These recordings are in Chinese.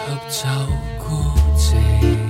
吸走孤寂，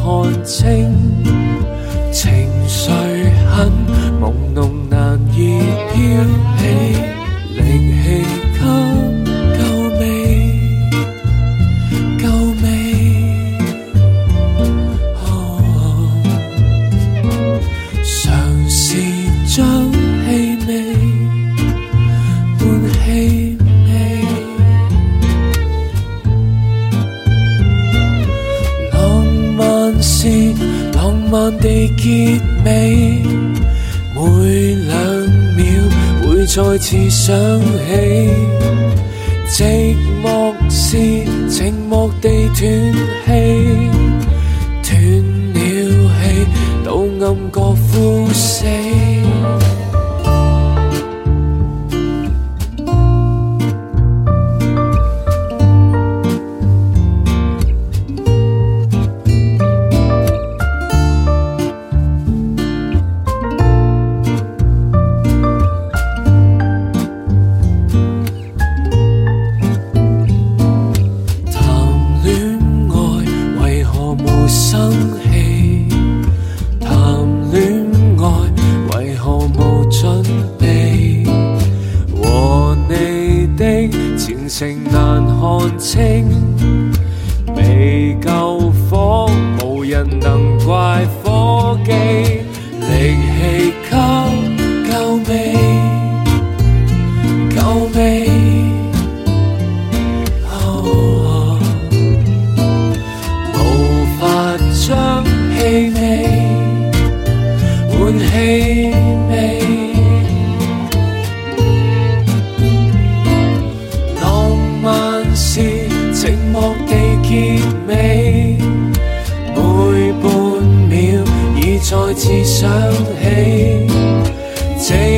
看清，情绪很朦胧难以飘起，灵气给够味？够味？哦尝试将慢地结尾，每两秒会再次想起。寂寞是寂寞地断气，前程难看清，未够火，无人能怪火机，力气给够未？够未？无法将气味换气味，再次想起，